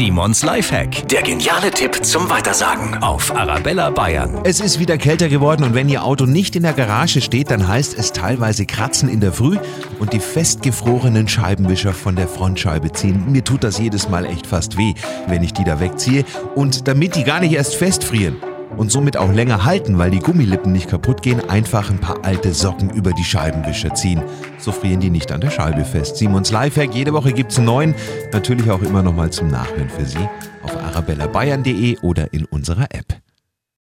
Simons Lifehack. Der geniale Tipp zum Weitersagen auf Arabella Bayern. Es ist wieder kälter geworden und wenn Ihr Auto nicht in der Garage steht, dann heißt es teilweise Kratzen in der Früh und die festgefrorenen Scheibenwischer von der Frontscheibe ziehen. Mir tut das jedes Mal echt fast weh, wenn ich die da wegziehe. Und damit die gar nicht erst festfrieren, und somit auch länger halten, weil die Gummilippen nicht kaputt gehen, einfach ein paar alte Socken über die Scheibenwischer ziehen. So frieren die nicht an der Scheibe fest. Simons Lifehack, jede Woche gibt's einen neuen, natürlich auch immer noch mal zum Nachhören für Sie auf arabellabayern.de oder in unserer App.